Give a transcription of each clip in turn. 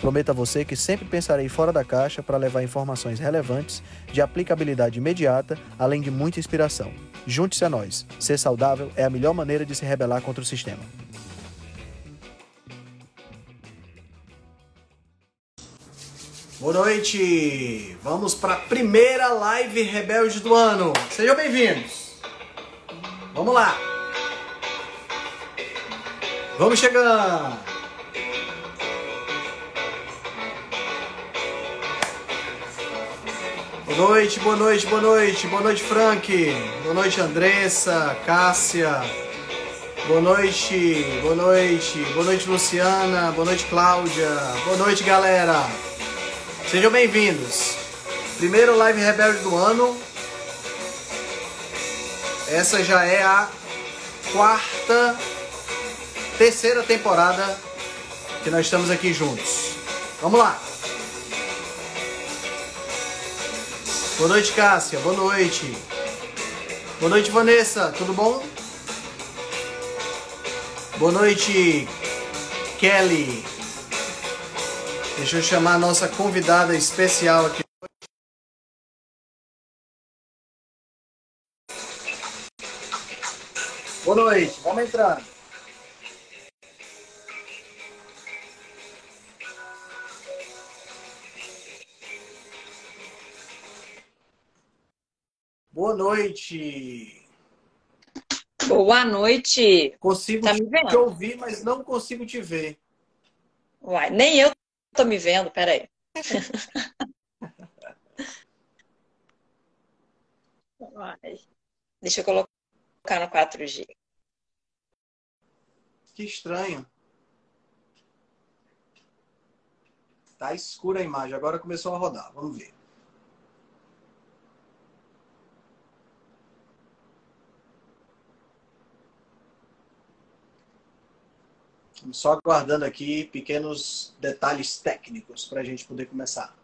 Prometo a você que sempre pensarei fora da caixa para levar informações relevantes, de aplicabilidade imediata, além de muita inspiração. Junte-se a nós. Ser saudável é a melhor maneira de se rebelar contra o sistema. Boa noite! Vamos para a primeira live Rebelde do ano. Sejam bem-vindos. Vamos lá. Vamos chegando. Boa noite, boa noite, boa noite. Boa noite, Frank. Boa noite, Andressa, Cássia. Boa noite, boa noite. Boa noite, Luciana. Boa noite, Cláudia. Boa noite, galera. Sejam bem-vindos. Primeiro live rebelde do ano. Essa já é a quarta, terceira temporada que nós estamos aqui juntos. Vamos lá. Boa noite, Cássia. Boa noite. Boa noite, Vanessa. Tudo bom? Boa noite, Kelly. Deixa eu chamar a nossa convidada especial aqui. Boa noite, vamos entrando. Boa noite. Boa noite. Consigo Tá vendo? te ouvir, mas não consigo te ver. Uai, nem eu tô me vendo, peraí. Uai. Deixa eu colocar no 4G. Que estranho. Tá escura a imagem, agora começou a rodar. Vamos ver. Estamos só aguardando aqui pequenos detalhes técnicos para a gente poder começar.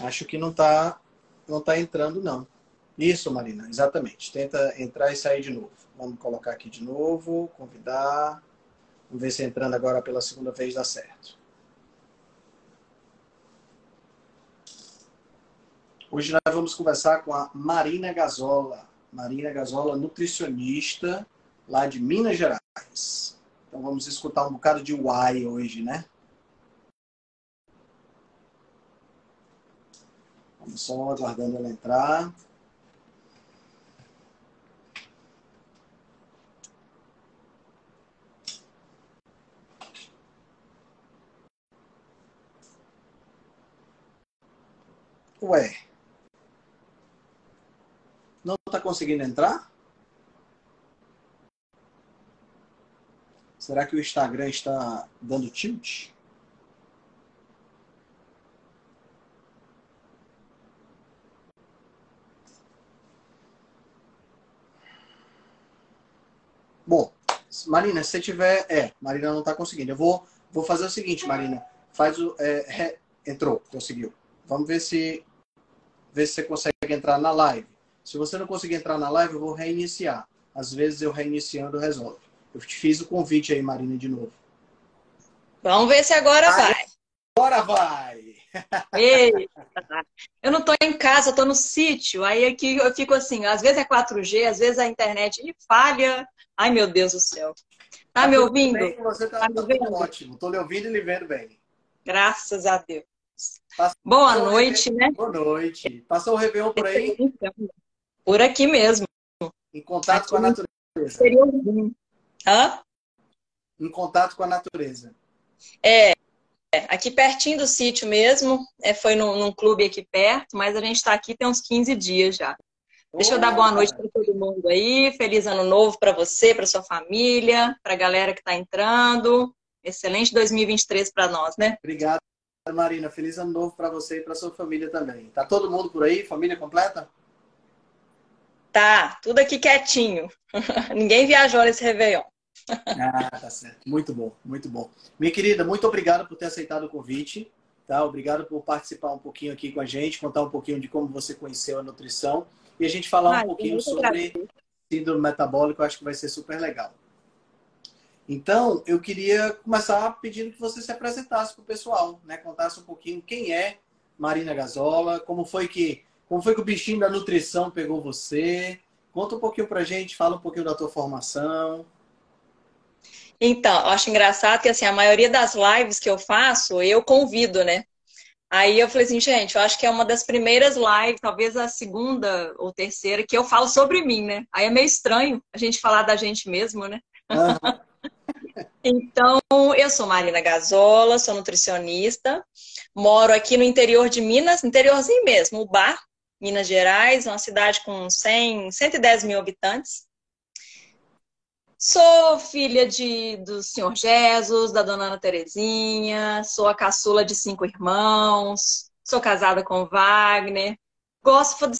Acho que não está não tá entrando, não. Isso, Marina, exatamente. Tenta entrar e sair de novo. Vamos colocar aqui de novo, convidar. Vamos ver se entrando agora pela segunda vez dá certo. Hoje nós vamos conversar com a Marina Gazola. Marina Gazola, nutricionista lá de Minas Gerais. Então vamos escutar um bocado de why hoje, né? Vamos só aguardando ela entrar. Ué. Está conseguindo entrar? Será que o Instagram está dando tilt? Bom, Marina, se tiver. É, Marina não está conseguindo. Eu vou, vou fazer o seguinte, Marina. Faz o. é, re- Entrou, conseguiu. Vamos ver se. Ver se você consegue entrar na live. Se você não conseguir entrar na live, eu vou reiniciar. Às vezes eu reiniciando resolve. Eu te fiz o convite aí, Marina, de novo. Vamos ver se agora Ai. vai. Bora vai! Ei, eu não tô em casa, tô no sítio. Aí aqui eu fico assim, às vezes é 4G, às vezes a internet falha. Ai, meu Deus do céu. Tá me tudo ouvindo? bem, Você tá, Tá me tá vendo? ótimo. Tô lhe ouvindo e lhe vendo bem. Graças a Deus. Passou Boa noite, né? Boa noite. Passou o Réveillon por aí? Por aqui mesmo. Em contato com a natureza. Seria um- Hã? Em contato com a natureza. É, aqui pertinho do sítio mesmo. É, foi num, num clube aqui perto, mas a gente está aqui tem uns 15 dias já. Deixa eu dar boa noite para todo mundo aí. Feliz ano novo para você, para sua família, para a galera que está entrando. Excelente 2023 para nós, né? Obrigado, Marina. Feliz ano novo para você e para sua família também. Tá todo mundo por aí? Família completa? Tá, tudo aqui quietinho. Ninguém viajou nesse Réveillon. ah, tá certo. Muito bom, muito bom. Minha querida, muito obrigado por ter aceitado o convite. Tá? Obrigado por participar um pouquinho aqui com a gente, contar um pouquinho de como você conheceu a nutrição e a gente falar ah, um pouquinho sobre síndrome metabólico. Eu acho que vai ser super legal. Então, eu queria começar pedindo que você se apresentasse para o pessoal, né? Contasse um pouquinho quem é Marina Gazola, como foi que como foi que o bichinho da nutrição pegou você? Conta um pouquinho pra gente, fala um pouquinho da tua formação. Então, eu acho engraçado que assim, a maioria das lives que eu faço, eu convido, né? Aí eu falei assim, gente, eu acho que é uma das primeiras lives, talvez a segunda ou terceira, que eu falo sobre mim, né? Aí é meio estranho a gente falar da gente mesmo, né? Uhum. então, eu sou Marina Gazola, sou nutricionista, moro aqui no interior de Minas, interiorzinho mesmo, o Bar, Minas Gerais, uma cidade com 100, 110 mil habitantes. Sou filha de, do senhor Jesus, da dona Ana Terezinha, sou a caçula de cinco irmãos, sou casada com Wagner. Gosto,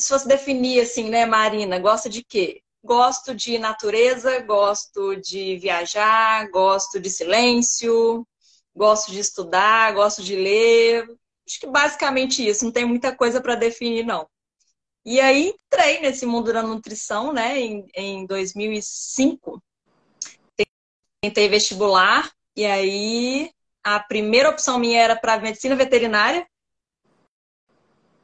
se fosse definir assim, né, Marina, gosta de quê? Gosto de natureza, gosto de viajar, gosto de silêncio, gosto de estudar, gosto de ler, Acho que basicamente isso, não tem muita coisa para definir, não. E aí entrei nesse mundo da nutrição, né, em, em 2005. Tentei vestibular, e aí a primeira opção minha era para medicina veterinária,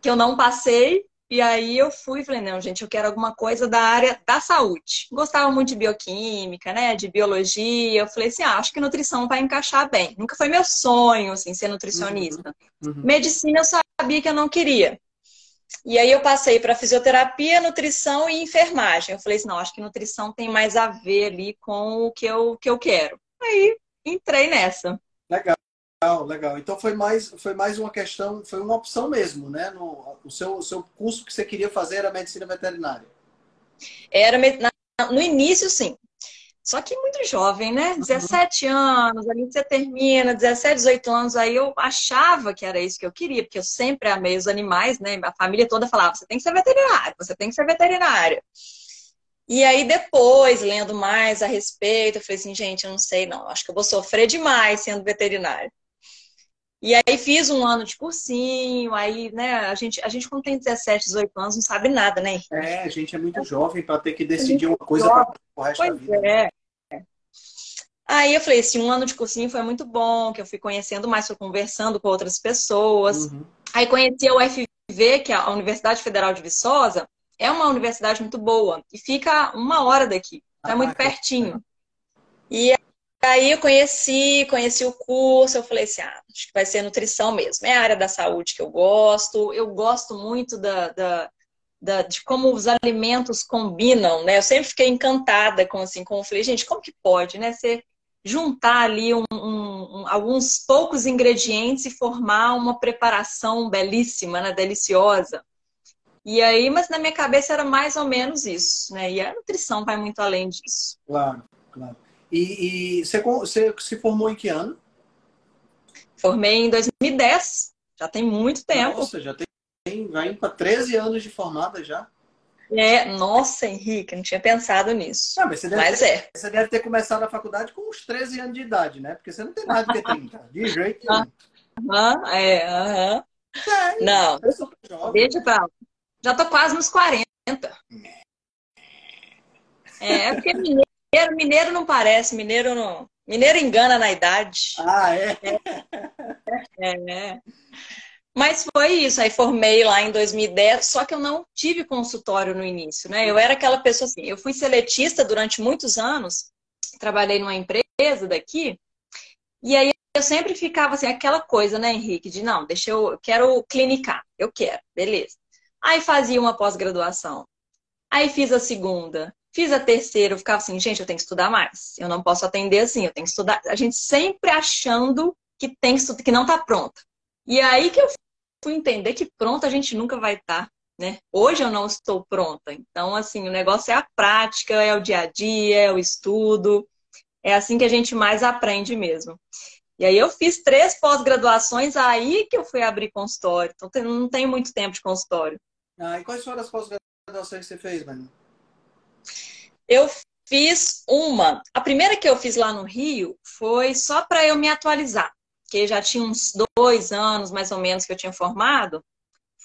que eu não passei, e aí eu fui e falei, não, gente, eu quero alguma coisa da área da saúde. Gostava muito de bioquímica, né? De biologia. Eu falei assim, ah, acho que nutrição vai encaixar bem. Nunca foi meu sonho, assim, ser nutricionista. Uhum. Uhum. Medicina eu sabia que eu não queria. E aí eu passei para fisioterapia, nutrição e enfermagem. Eu falei assim, não, acho que nutrição tem mais a ver ali com o que eu, que eu quero. Aí entrei nessa. Legal. Legal, legal. Então foi mais, foi mais uma questão, foi uma opção mesmo, né? No, o, seu, o seu curso que você queria fazer era medicina veterinária. Era no início, sim. Só que muito jovem, né? 17 uhum. anos, ali você termina, 17, 18 anos, aí eu achava que era isso que eu queria, porque eu sempre amei os animais, né? A família toda falava: você tem que ser veterinário, você tem que ser veterinária. E aí, depois, lendo mais a respeito, eu falei assim: gente, eu não sei, não, acho que eu vou sofrer demais sendo veterinário. E aí fiz um ano de cursinho, aí, né, a gente, a gente quando tem 17, 18 anos não sabe nada, né? É, a gente é muito jovem para ter que decidir uma coisa para o resto pois da vida. Né? É. Aí eu falei, assim, um ano de cursinho foi muito bom, que eu fui conhecendo mais, fui conversando com outras pessoas. Uhum. Aí conheci a UFV, que é a Universidade Federal de Viçosa, é uma universidade muito boa e fica uma hora daqui, é muito pertinho. E Aí eu conheci, conheci o curso, eu falei assim, ah, acho que vai ser nutrição mesmo. É a área da saúde que eu gosto. Eu gosto muito da, da, da, de como os alimentos combinam, né? Eu sempre fiquei encantada com assim, como eu falei, gente, como que pode, né? Você juntar ali um, um, um, alguns poucos ingredientes e formar uma preparação belíssima, né? Deliciosa. E aí, mas na minha cabeça era mais ou menos isso, né? E a nutrição vai muito além disso. Claro, claro. E, e você, você se formou em que ano? Formei em 2010. Já tem muito tempo. Nossa, já tem, vai para 13 anos de formada já. É, nossa, Henrique, não tinha pensado nisso. Não, mas você, deve mas ter, é. você deve ter começado a faculdade com uns 13 anos de idade, né? Porque você não tem mais do que 30. De jeito nenhum. Aham, é, aham. Não, deixa pra Já tô quase nos 40. É, é porque Mineiro, mineiro não parece, mineiro não. Mineiro engana na idade. Ah, é? É, é. Mas foi isso, aí formei lá em 2010, só que eu não tive consultório no início, né? Eu era aquela pessoa assim, eu fui seletista durante muitos anos, trabalhei numa empresa daqui, e aí eu sempre ficava assim, aquela coisa, né, Henrique, de não, deixa eu, eu quero clinicar, eu quero, beleza. Aí fazia uma pós-graduação, aí fiz a segunda, Fiz a terceira, eu ficava assim, gente, eu tenho que estudar mais. Eu não posso atender assim, eu tenho que estudar. A gente sempre achando que tem que, que não está pronta. E aí que eu fui entender que pronta a gente nunca vai estar. Tá, né? Hoje eu não estou pronta. Então, assim, o negócio é a prática, é o dia a dia, é o estudo. É assim que a gente mais aprende mesmo. E aí eu fiz três pós-graduações, aí que eu fui abrir consultório. Então não tenho muito tempo de consultório. Ah, e quais foram as pós-graduações que você fez, Manu? Eu fiz uma. A primeira que eu fiz lá no Rio foi só para eu me atualizar, que já tinha uns dois anos mais ou menos que eu tinha formado.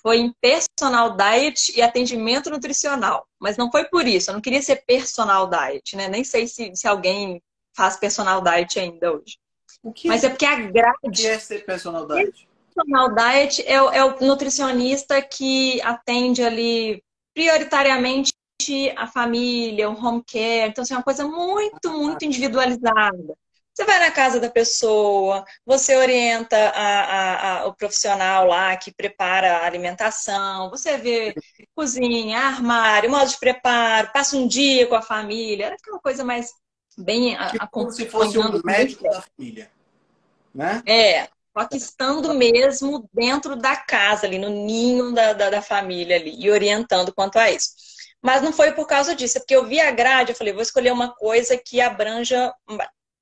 Foi em personal diet e atendimento nutricional. Mas não foi por isso, eu não queria ser personal diet, né? Nem sei se, se alguém faz personal diet ainda hoje. Mas é porque a grade. O que é ser personal diet? Personal diet é, é o nutricionista que atende ali prioritariamente a família, o home care. Então, assim, é uma coisa muito, muito individualizada. Você vai na casa da pessoa, você orienta a, a, a, o profissional lá que prepara a alimentação, você vê cozinha, armário, modo de preparo, passa um dia com a família. É uma coisa mais bem tipo, como se fosse um médico da família, né? É, só que estando mesmo dentro da casa, ali no ninho da, da, da, família ali, e orientando quanto a isso. Mas não foi por causa disso, é porque eu vi a grade, eu falei, vou escolher uma coisa que abranja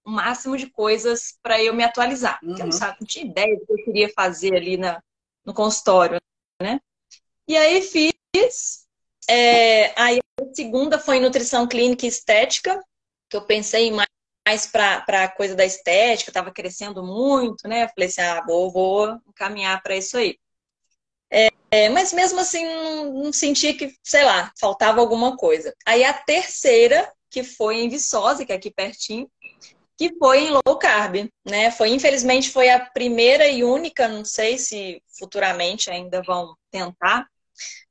o máximo de coisas para eu me atualizar. Uhum. Porque eu não, sabe, não tinha ideia do que eu queria fazer ali na, no consultório, né? E aí fiz. É, aí a segunda foi nutrição clínica e estética, que eu pensei mais, mais para a coisa da estética, estava crescendo muito, né? Eu falei assim, ah, vou, vou encaminhar para isso aí. É, mas mesmo assim, não, não senti que, sei lá, faltava alguma coisa. Aí a terceira, que foi em Viçosa, que é aqui pertinho, que foi em low carb, né? Foi, infelizmente, foi a primeira e única, não sei se futuramente ainda vão tentar,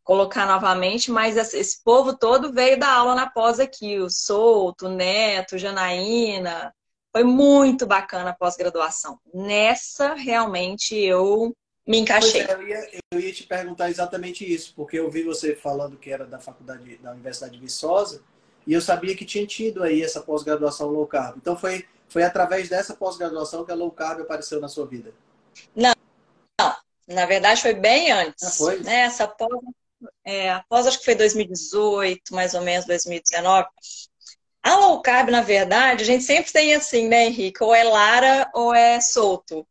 colocar novamente, mas esse povo todo veio da aula na pós aqui, o Souto, o Neto, Janaína. Foi muito bacana a pós-graduação. Nessa, realmente, eu me encaixei. É, eu, ia, eu, ia, te perguntar exatamente isso, porque eu vi você falando que era da faculdade, da Universidade de Viçosa, e eu sabia que tinha tido aí essa pós-graduação low carb. Então, foi, foi através dessa pós-graduação que a low carb apareceu na sua vida? Não, não. Na verdade, foi bem antes. Ah, foi? Né? Essa pós é, após acho que foi 2018, mais ou menos 2019. A low carb, na verdade, a gente sempre tem assim, né, Henrique? Ou é Lara ou é solto.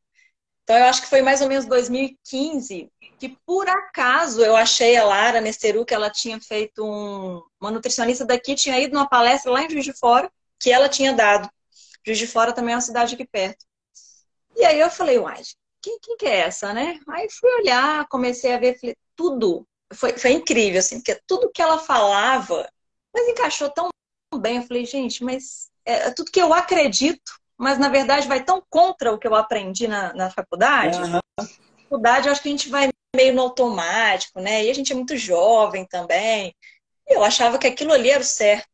Então, eu acho que foi mais ou menos 2015 que, por acaso, eu achei a Lara Nesteru, que ela tinha feito um... Uma nutricionista daqui tinha ido numa palestra lá em Juiz de Fora, que ela tinha dado. Juiz de Fora também é uma cidade aqui perto. E aí eu falei, uai, quem, quem que é essa, né? Aí fui olhar, comecei a ver, falei, tudo foi, foi incrível, assim, porque tudo que ela falava, mas encaixou tão bem. Eu falei, gente, mas é, é tudo que eu acredito, mas na verdade vai tão contra o que eu aprendi na, na faculdade. Uhum. Na faculdade, eu acho que a gente vai meio no automático, né? E a gente é muito jovem também. E eu achava que aquilo ali era o certo.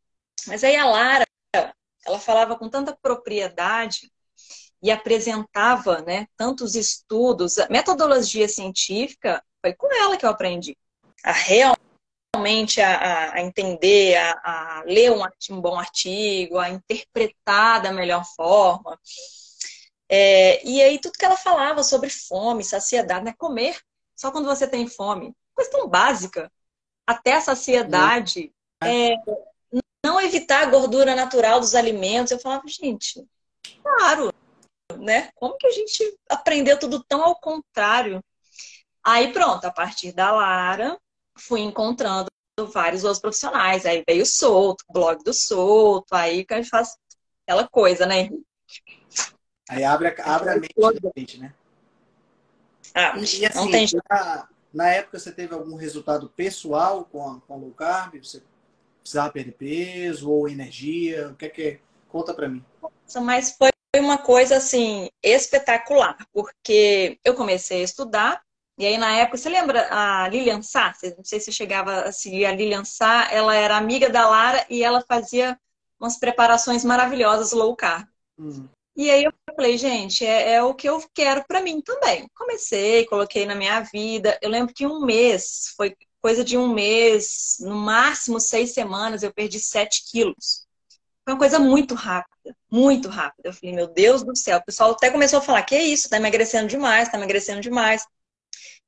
Mas aí a Lara, ela falava com tanta propriedade e apresentava, né, tantos estudos, metodologia científica, foi com ela que eu aprendi a realmente a, a entender, a, a ler um, um, bom artigo, a interpretar da melhor forma. É, e aí tudo que ela falava sobre fome, saciedade, né? Comer só quando você tem fome. Coisa tão básica. Até a saciedade. É, não evitar a gordura natural dos alimentos. Eu falava, gente, claro, né? Como que a gente aprendeu tudo tão ao contrário? Aí pronto, a partir da Lara, fui encontrando vários outros profissionais. Aí veio o Solto, o blog do Solto, aí que a gente faz aquela coisa, né, Aí abre, a, abre a mente da gente, né? Ah, e, assim, não tem na, na, época você teve algum resultado pessoal com a, com a low carb? Você precisava perder peso ou energia? O que é que é? Conta pra mim. Mas foi uma coisa assim espetacular, porque eu comecei a estudar e aí, na época, você lembra a Lilian Sá? Não sei se você chegava a seguir a Lilian Sá. Ela era amiga da Lara e ela fazia umas preparações maravilhosas low carb. Uhum. E aí eu falei, gente, é, é o que eu quero para mim também. Comecei, coloquei na minha vida. Eu lembro que um mês, foi coisa de um mês, no máximo seis semanas, eu perdi sete quilos. Foi uma coisa muito rápida, muito rápida. Eu falei, meu Deus do céu. O pessoal até começou a falar, que isso, tá emagrecendo demais, tá emagrecendo demais.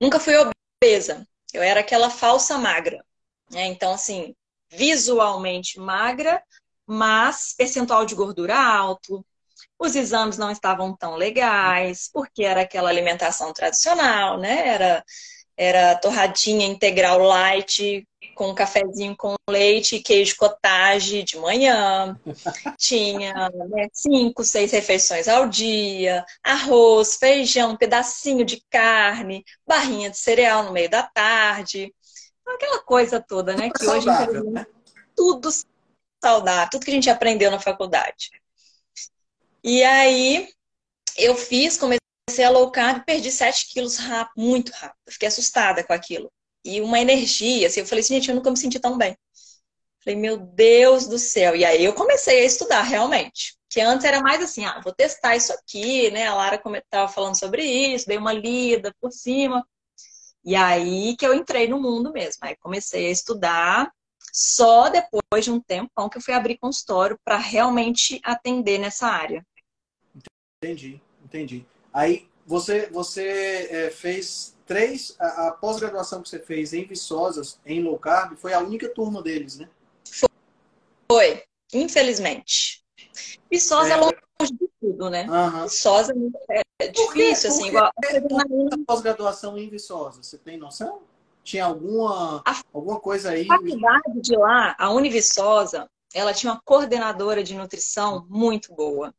Nunca fui obesa. Eu era aquela falsa magra. Né? Então, assim, visualmente magra, mas percentual de gordura alto. Os exames não estavam tão legais, porque era aquela alimentação tradicional, né? Era, era torradinha integral light, com um cafezinho com leite e queijo cottage de manhã. Tinha né, cinco, seis refeições ao dia, arroz, feijão, um pedacinho de carne, barrinha de cereal no meio da tarde. Aquela coisa toda, né? Que hoje, né? tudo saudável, tudo que a gente aprendeu na faculdade. E aí eu fiz, comecei a low carb, perdi 7 quilos rápido, muito rápido. Fiquei assustada com aquilo e uma energia. Assim, eu falei assim, gente, eu nunca me senti tão bem. Falei, meu Deus do céu. E aí eu comecei a estudar realmente. Que antes era mais assim, ah, vou testar isso aqui, né? A Lara estava falando sobre isso, dei uma lida por cima. E aí que eu entrei no mundo mesmo. Aí comecei a estudar só depois de um tempão que eu fui abrir consultório para realmente atender nessa área. Entendi, entendi. Aí você, você é, fez três, a, a pós-graduação que você fez em Viçosas, em low carb, foi a única turma deles, né? Foi, infelizmente. Viçosa é, é longe de tudo, né? Uhum. Viçosa é difícil, assim, igual. A pós-graduação em Viçosa, você tem noção? Tinha alguma, a, alguma coisa aí? A faculdade de lá, a Univiçosa, ela tinha uma coordenadora de nutrição muito boa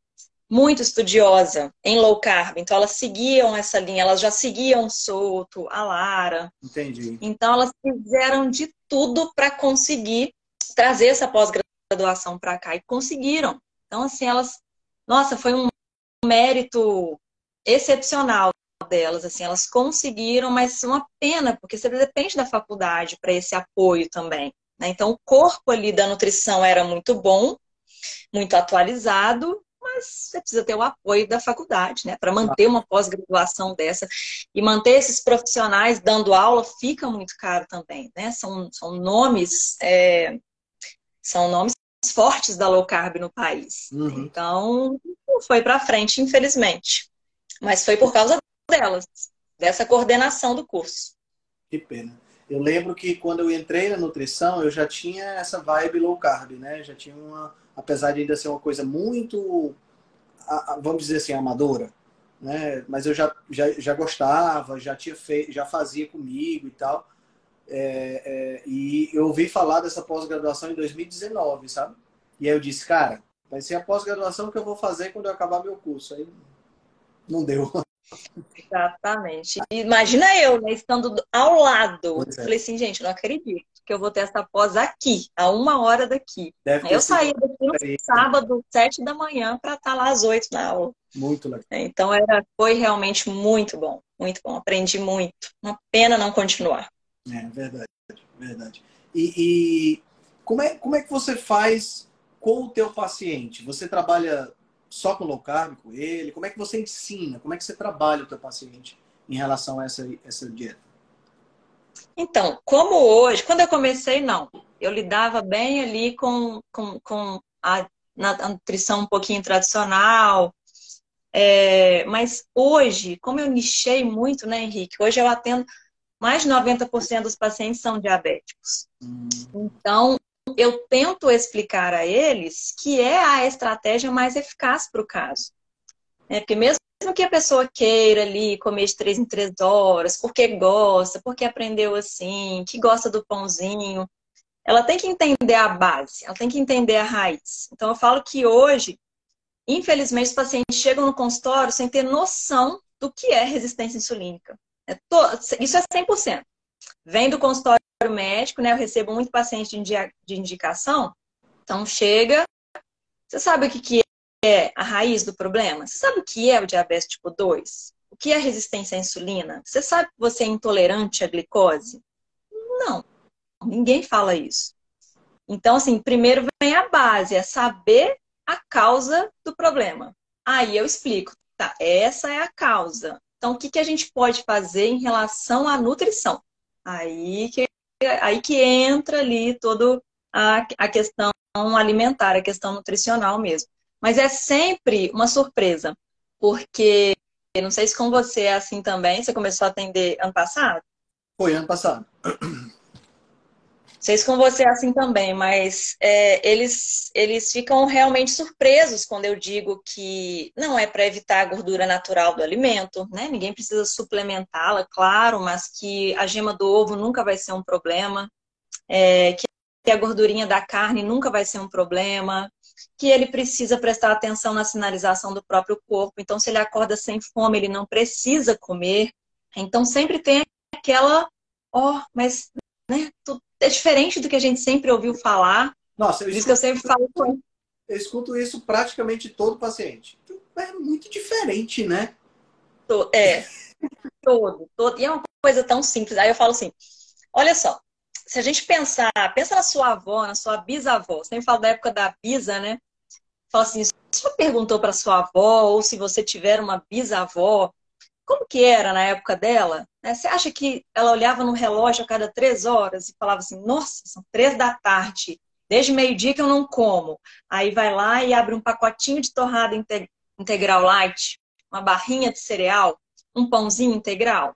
muito estudiosa em low carb, então elas seguiam essa linha, elas já seguiam Souto, a Lara. Entendi. Então elas fizeram de tudo para conseguir trazer essa pós-graduação para cá e conseguiram. Então assim, elas, nossa, foi um mérito excepcional delas, assim, elas conseguiram, mas uma pena, porque você depende da faculdade para esse apoio também. Né? Então o corpo ali da nutrição era muito bom, muito atualizado, mas você precisa ter o apoio da faculdade, né? Para manter uma pós-graduação dessa. E manter esses profissionais dando aula fica muito caro também, né? São, são nomes, é, são nomes fortes da low carb no país. Uhum. Então, não foi para frente, infelizmente. Mas foi por causa delas, dessa coordenação do curso. Que pena. Eu lembro que quando eu entrei na nutrição, eu já tinha essa vibe low carb, né? Já tinha uma apesar de ainda ser uma coisa muito, vamos dizer assim, amadora, né? Mas eu já, já, já gostava, já tinha feito, já fazia comigo e tal. É, é, e eu ouvi falar dessa pós-graduação em 2019, sabe? E aí eu disse, cara, vai ser a pós-graduação que eu vou fazer quando eu acabar meu curso. Aí não deu. Exatamente. Imagina eu, né, estando ao lado. É. Falei assim, gente, não acredito que eu vou ter essa pós aqui, a uma hora daqui. Eu saí daqui no sábado, sete da manhã, para estar tá lá às oito na aula. Muito legal. Então era, foi realmente muito bom, muito bom. Aprendi muito. Uma pena não continuar. É verdade, verdade. E, e como, é, como é que você faz com o teu paciente? Você trabalha só com low carb com ele? Como é que você ensina? Como é que você trabalha o teu paciente em relação a essa, essa dieta? Então, como hoje, quando eu comecei, não. Eu lidava bem ali com, com, com a, a nutrição um pouquinho tradicional. É, mas hoje, como eu nichei muito, né, Henrique? Hoje eu atendo mais de 90% dos pacientes são diabéticos. Hum. Então, eu tento explicar a eles que é a estratégia mais eficaz para o caso. É, porque mesmo que a pessoa queira ali comer de três em três horas, porque gosta, porque aprendeu assim, que gosta do pãozinho, ela tem que entender a base, ela tem que entender a raiz. Então eu falo que hoje, infelizmente, os pacientes chegam no consultório sem ter noção do que é resistência insulínica. É to... Isso é 100%. Vem do consultório médico, né? Eu recebo muito paciente de indicação. Então chega, você sabe o que, que é a raiz do problema? Você sabe o que é o diabetes tipo 2? O que é resistência à insulina? Você sabe que você é intolerante à glicose? Não, ninguém fala isso. Então, assim, primeiro vem a base, é saber a causa do problema. Aí eu explico, tá? Essa é a causa. Então, o que, que a gente pode fazer em relação à nutrição? Aí que, aí que entra ali toda a, a questão alimentar, a questão nutricional mesmo. Mas é sempre uma surpresa, porque não sei se com você é assim também, você começou a atender ano passado? Foi ano passado. Sei se com você é assim também, mas é, eles, eles ficam realmente surpresos quando eu digo que não é para evitar a gordura natural do alimento, né? Ninguém precisa suplementá-la, claro, mas que a gema do ovo nunca vai ser um problema, é, que a gordurinha da carne nunca vai ser um problema, que ele precisa prestar atenção na sinalização do próprio corpo. Então, se ele acorda sem fome, ele não precisa comer. Então, sempre tem aquela, ó, oh, mas né, é diferente do que a gente sempre ouviu falar. Nossa, eu escuto, que eu sempre falo com Eu escuto isso praticamente todo paciente. É muito diferente, né? É, todo, todo. E é uma coisa tão simples. Aí eu falo assim, olha só, se a gente pensar, pensa na sua avó, na sua bisavó, sempre falo da época da bisa, né? Fala assim, você perguntou para sua avó, ou se você tiver uma bisavó, como que era na época dela? Né? Você acha que ela olhava no relógio a cada três horas e falava assim, nossa, são três da tarde, desde meio-dia que eu não como. Aí vai lá e abre um pacotinho de torrada integral light, uma barrinha de cereal, um pãozinho integral.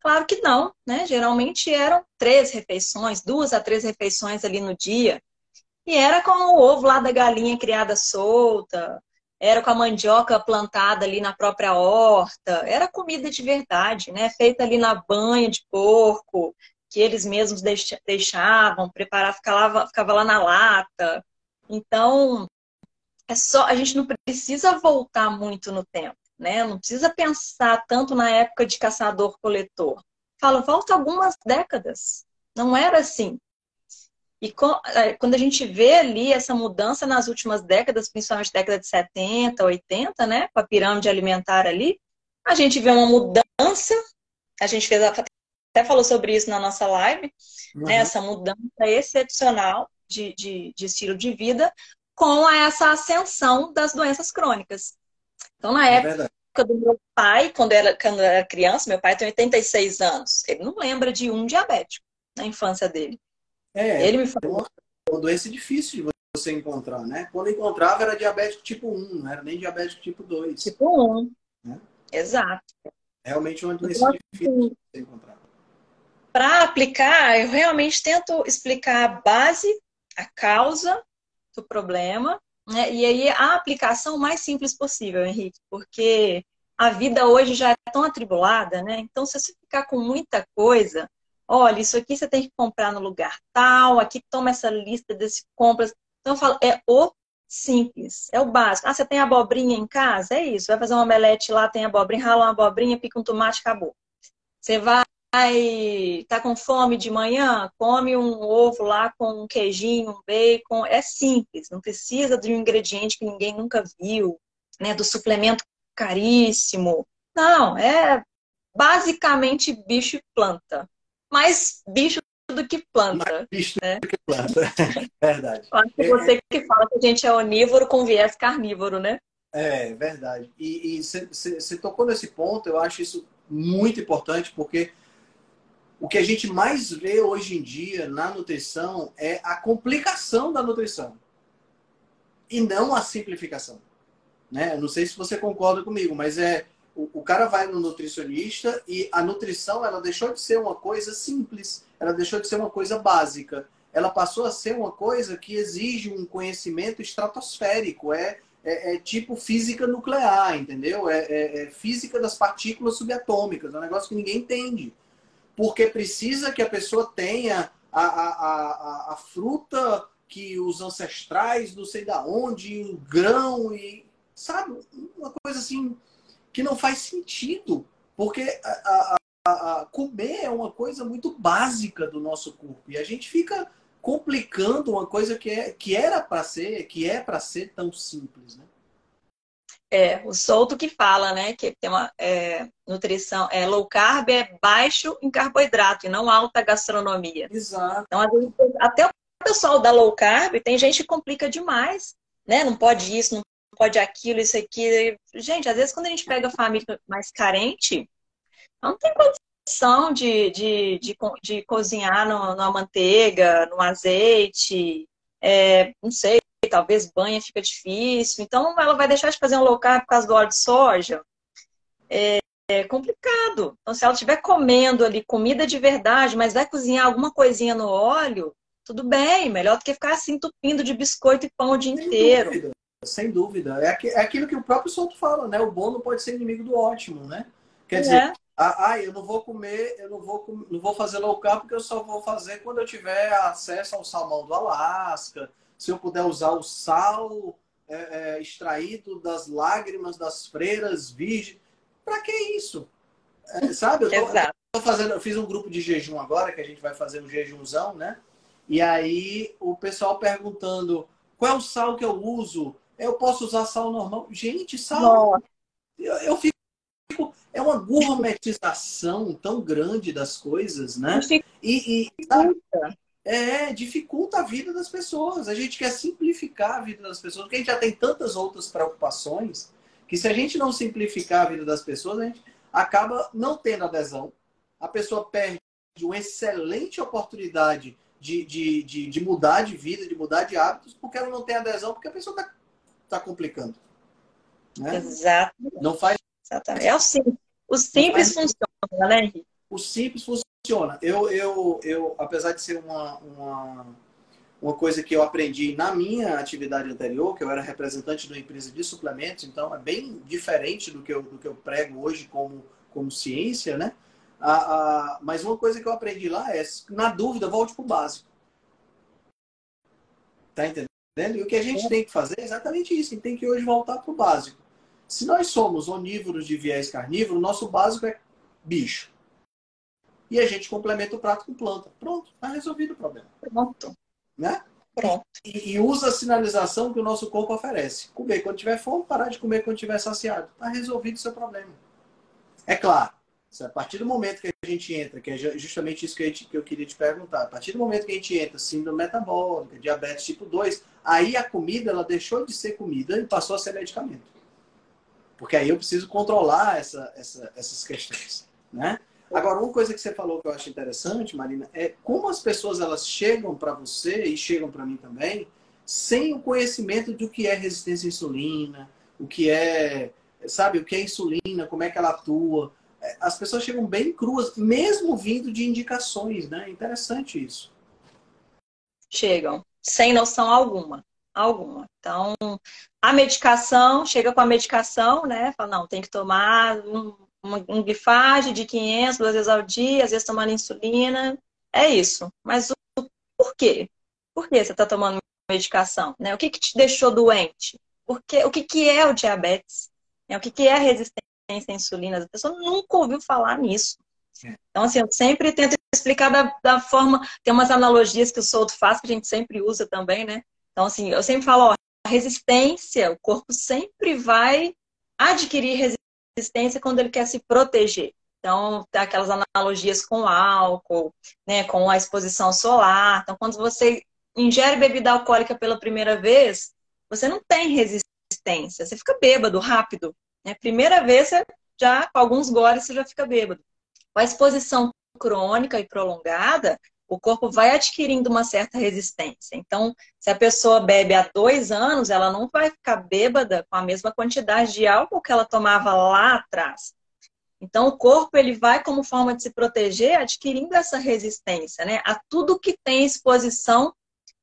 Claro que não, né? Geralmente eram três refeições, duas a três refeições ali no dia. E era com o ovo lá da galinha criada solta, era com a mandioca plantada ali na própria horta, era comida de verdade, né? Feita ali na banha de porco, que eles mesmos deixavam, preparar, ficava, ficava lá na lata. Então, é só a gente não precisa voltar muito no tempo, né? Não precisa pensar tanto na época de caçador-coletor. Fala, volta algumas décadas. Não era assim. E é, quando a gente vê ali essa mudança nas últimas décadas, principalmente década de 70, 80, né, com a pirâmide alimentar ali, a gente vê uma mudança, a gente fez até falou sobre isso na nossa live, né, uhum. né, essa mudança excepcional de, de, de estilo de vida com essa ascensão das doenças crônicas. Então, na é época do meu pai, quando era, quando era criança, meu pai tem 86 anos, ele não lembra de um diabético na infância dele. É, ele me falou. É uma doença difícil de você encontrar, né? Quando encontrava era diabético tipo 1, não era nem diabético tipo 2. Tipo 1. Né? Exato. Realmente uma doença então, difícil de você encontrar. Para aplicar, eu realmente tento explicar a base, a causa do problema, né? e aí a aplicação mais simples possível, Henrique, porque a vida hoje já é tão atribulada, né? Então, se você ficar com muita coisa, olha, isso aqui você tem que comprar no lugar tal, aqui toma essa lista desse compras. Então eu falo, é o simples, é o básico. Ah, você tem abobrinha em casa? É isso. Vai fazer uma omelete lá, tem abobrinha, rala uma abobrinha, pica um tomate, acabou. Você vai, tá com fome de manhã? Come um ovo lá com um queijinho, um bacon. É simples, não precisa de um ingrediente que ninguém nunca viu, né? Do suplemento caríssimo. Não, é basicamente bicho e planta mais bicho do que planta. Mais bicho né? do que planta. verdade. Acho que você que fala que a gente é onívoro com viés carnívoro, né? É, verdade. E você tocou nesse ponto, eu acho isso muito importante, porque o que a gente mais vê hoje em dia na nutrição é a complicação da nutrição e não a simplificação. Né? Não sei se você concorda comigo, mas é o, o cara vai no nutricionista e a nutrição ela deixou de ser uma coisa simples, ela deixou de ser uma coisa básica. Ela passou a ser uma coisa que exige um conhecimento estratosférico, é, é, é tipo física nuclear, entendeu? É, é, é física das partículas subatômicas, é um negócio que ninguém entende. Porque precisa que a pessoa tenha a, a, a, a fruta que os ancestrais, não sei da onde, o grão e sabe uma coisa assim que não faz sentido, porque a, a, a comer é uma coisa muito básica do nosso corpo e a gente fica complicando uma coisa que, é, que era para ser, que é para ser tão simples, né? É, o Souto que fala, né, que tem uma é, nutrição, é, low carb é baixo em carboidrato e não alta gastronomia. Exato. Então, até o pessoal da low carb, tem gente que complica demais, né, não pode isso, não pode aquilo, isso aqui. Gente, às vezes quando a gente pega família mais carente, não tem condição de, de, de, de cozinhar no, numa manteiga, no azeite, é, não sei, talvez banha fica difícil. Então ela vai deixar de fazer um low carb por causa do óleo de soja. É, é complicado. Então, se ela estiver comendo ali comida de verdade, mas vai cozinhar alguma coisinha no óleo, tudo bem, melhor do que ficar assim entupindo de biscoito e pão o dia inteiro. Sem dúvida. É, é aquilo que o próprio Souto fala, né? O bom não pode ser inimigo do ótimo, né? Quer dizer, é. ah, ah, eu não vou comer, eu não vou, não vou fazer low carb porque eu só vou fazer quando eu tiver acesso ao salmão do Alasca, se eu puder usar o sal é, é, extraído das lágrimas das freiras virgens. Para que isso? É, sabe? Eu tô, Exato. Eu, fazendo, eu fiz um grupo de jejum agora, que a gente vai fazer um jejumzão, né? E aí o pessoal perguntando qual é o sal que eu uso? Eu posso usar sal normal? Gente, sal. Eu, eu, fico. É uma gourmetização tão grande das coisas, né? E, e sabe, é, dificulta a vida das pessoas. A gente quer simplificar a vida das pessoas, porque a gente já tem tantas outras preocupações que se a gente não simplificar a vida das pessoas, a gente acaba não tendo adesão. A pessoa perde uma excelente oportunidade de, de, de, de mudar de vida, de mudar de hábitos, porque ela não tem adesão, porque a pessoa está tá complicando. Né? Exato. Não faz. Exatamente. É o simples. O simples faz... funciona, né, Henrique? O simples funciona. Eu, eu, eu apesar de ser uma, uma uma coisa que eu aprendi na minha atividade anterior, que eu era representante de uma empresa de suplementos, então é bem diferente do que eu, do que eu prego hoje como, como ciência, né? Ah, ah, mas uma coisa que eu aprendi lá é, na dúvida, volte para o básico. Tá entendendo? E o que a gente tem que fazer é exatamente isso. A gente tem que hoje voltar para o básico. Se nós somos onívoros de viés carnívoro, nosso básico é bicho. E a gente complementa o prato com planta. Pronto, está resolvido o problema. Pronto né? Pronto. E, e, usa a sinalização que o nosso corpo oferece. Comer quando tiver fome, parar de comer quando tiver saciado. Está resolvido o seu problema. É claro, a partir do momento que a gente entra, que é justamente isso que, gente, que eu queria te perguntar, a partir do momento que a gente entra síndrome metabólica, diabetes tipo 2, aí a comida ela deixou de ser comida e passou a ser medicamento. Porque aí eu preciso controlar essa, essa, essas questões, né? Agora, uma coisa que você falou que eu acho interessante, Marina, é como as pessoas elas chegam para você e chegam para mim também, sem o conhecimento do que é resistência à insulina, o que é, sabe, o que é insulina, como é que ela atua. É, as pessoas chegam bem cruas, mesmo vindo de indicações, né? É interessante isso. Chegam, sem noção alguma. Alguma. Então, a medicação, chega com a medicação, né? Fala, não, tem que tomar um uma, um glifage de 500 duas vezes ao dia, às vezes tomando insulina. É isso. Mas o, por quê? Por que você está tomando medicação? Né? O que, que te deixou doente? Porque, o que, que é o diabetes? Né? O que, que é a resistência à insulina? A pessoa nunca ouviu falar nisso. É. Então, assim, eu sempre tento explicar da, da, forma. Tem umas analogias que o Souto faz, que a gente sempre usa também, né? Então, assim, eu sempre falo, ó, a resistência, o corpo sempre vai adquirir resistência resistência quando ele quer se proteger. Então, tem aquelas analogias com álcool, né, com a exposição solar. Então, quando você ingere bebida alcoólica pela primeira vez, você não tem resistência, você fica bêbado rápido. Né? Primeira vez, já, com alguns goles, você já fica bêbado. Com a exposição crônica e prolongada, o corpo vai adquirindo uma certa resistência. Então, se a pessoa bebe há dois anos, ela não vai ficar bêbada com a mesma quantidade de álcool que ela tomava lá atrás. Então, o corpo ele vai, como forma de se proteger, adquirindo essa resistência, né, a tudo que tem exposição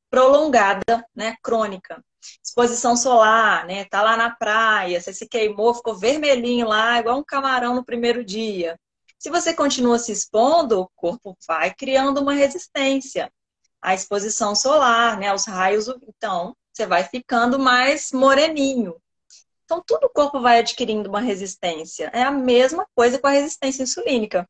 prolongada, né, crônica. Exposição solar, né, tá lá na praia, você se queimou, ficou vermelhinho lá, igual um camarão no primeiro dia. Se você continua se expondo, o corpo vai criando uma resistência à exposição solar, né, aos raios. Então, você vai ficando mais moreninho. Então, tudo o corpo vai adquirindo uma resistência. É a mesma coisa com a resistência insulínica.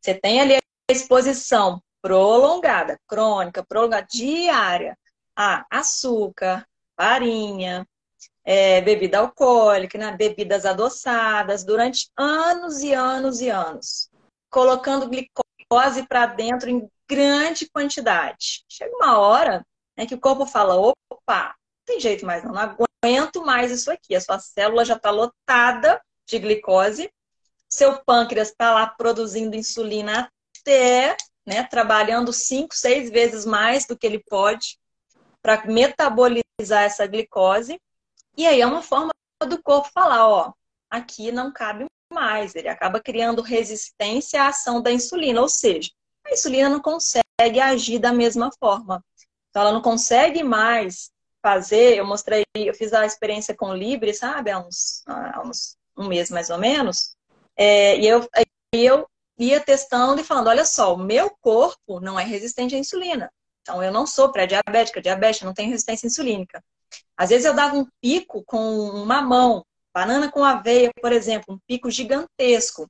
Você tem ali a exposição prolongada, crônica, prolongada, diária a açúcar, farinha, é, bebida alcoólica, né? bebidas adoçadas, durante anos e anos e anos, colocando glicose para dentro em grande quantidade. Chega uma hora né, que o corpo fala: opa, não tem jeito mais, não, não aguento mais isso aqui. A sua célula já está lotada de glicose, seu pâncreas está lá produzindo insulina até, né, trabalhando cinco, seis vezes mais do que ele pode para metabolizar essa glicose e aí é uma forma do corpo falar, ó, aqui não cabe mais, ele acaba criando resistência à ação da insulina, ou seja, a insulina não consegue agir da mesma forma. Então, ela não consegue mais fazer. Eu mostrei, eu fiz a experiência com Libre, sabe, há uns, há uns um mês mais ou menos, é, e eu, eu ia testando e falando: olha só, o meu corpo não é resistente à insulina. Então, eu não sou pré-diabética, diabética, não tenho resistência insulínica. Às vezes eu dava um pico com uma mão, banana com aveia, por exemplo, um pico gigantesco.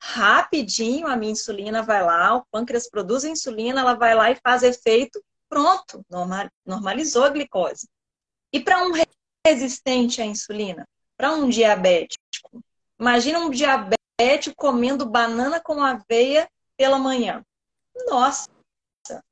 Rapidinho a minha insulina vai lá, o pâncreas produz a insulina, ela vai lá e faz efeito, pronto, normalizou a glicose. E para um resistente à insulina, para um diabético, imagina um diabético comendo banana com aveia pela manhã. Nossa,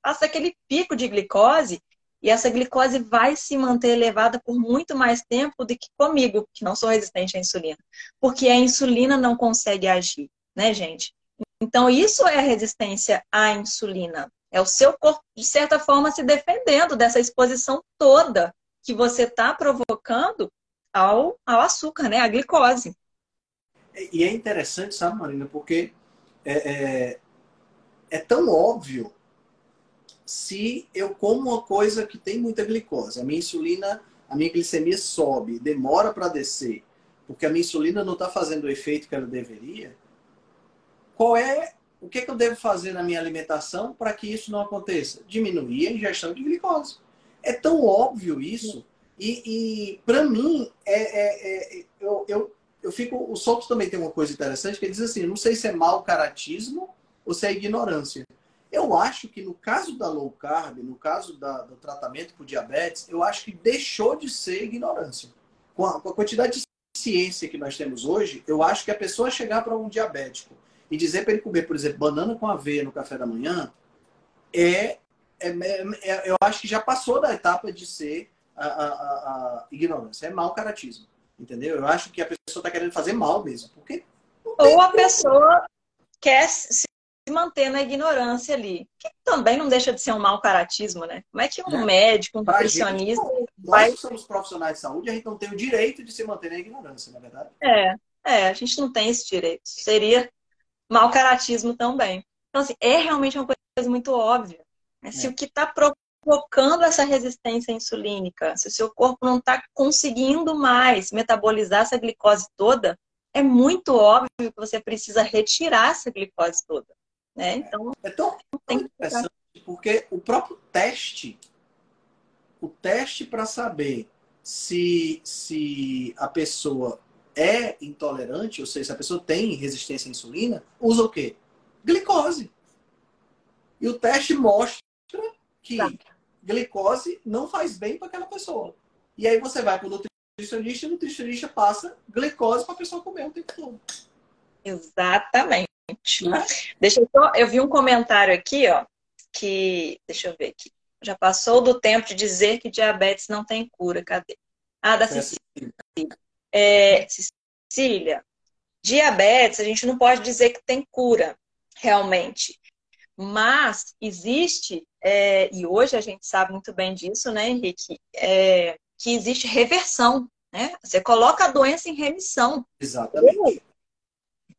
passa aquele pico de glicose e essa glicose vai se manter elevada por muito mais tempo do que comigo, que não sou resistente à insulina. Porque a insulina não consegue agir, né, gente? Então, isso é resistência à insulina. É o seu corpo, de certa forma, se defendendo dessa exposição toda que você está provocando ao, ao açúcar, né? A glicose. E é interessante, sabe, Marina, porque é, é, é tão óbvio se eu como uma coisa que tem muita glicose, a minha insulina, a minha glicemia sobe, demora para descer, porque a minha insulina não está fazendo o efeito que ela deveria, qual é o que, é que eu devo fazer na minha alimentação para que isso não aconteça? Diminuir a ingestão de glicose. É tão óbvio isso. E, e para mim, é, é, é, eu, eu, eu fico. O Soltos também tem uma coisa interessante que ele diz assim: não sei se é mau caratismo ou se é ignorância. Eu acho que no caso da low carb, no caso da, do tratamento por diabetes, eu acho que deixou de ser ignorância. Com a, com a quantidade de ciência que nós temos hoje, eu acho que a pessoa chegar para um diabético e dizer para ele comer, por exemplo, banana com aveia no café da manhã, é, é, é, eu acho que já passou da etapa de ser a, a, a ignorância. É mau caratismo. Entendeu? Eu acho que a pessoa está querendo fazer mal mesmo. Porque Ou a pessoa quer se manter na ignorância ali. Que também não deixa de ser um mau caratismo, né? Como é que um é. médico, um nutricionista. Gente, vai... Nós somos profissionais de saúde, a gente não tem o direito de se manter na ignorância, na é verdade? É, é, a gente não tem esse direito. Seria mau caratismo também. Então, assim, é realmente uma coisa muito óbvia. Né? Se é. o que está provocando essa resistência insulínica, se o seu corpo não está conseguindo mais metabolizar essa glicose toda, é muito óbvio que você precisa retirar essa glicose toda. Né? Então, é tão, tão interessante porque o próprio teste, o teste para saber se, se a pessoa é intolerante, ou seja, se a pessoa tem resistência à insulina, usa o quê? Glicose. E o teste mostra que tá. glicose não faz bem para aquela pessoa. E aí você vai para o nutricionista e o nutricionista passa glicose para a pessoa comer o tempo todo. Exatamente. Deixa eu só, eu vi um comentário aqui, ó, que deixa eu ver aqui. Já passou do tempo de dizer que diabetes não tem cura. Cadê? Ah, da Cecília. É, Cecília, diabetes a gente não pode dizer que tem cura, realmente. Mas existe, é, e hoje a gente sabe muito bem disso, né, Henrique? É, que existe reversão, né? Você coloca a doença em remissão. Exatamente.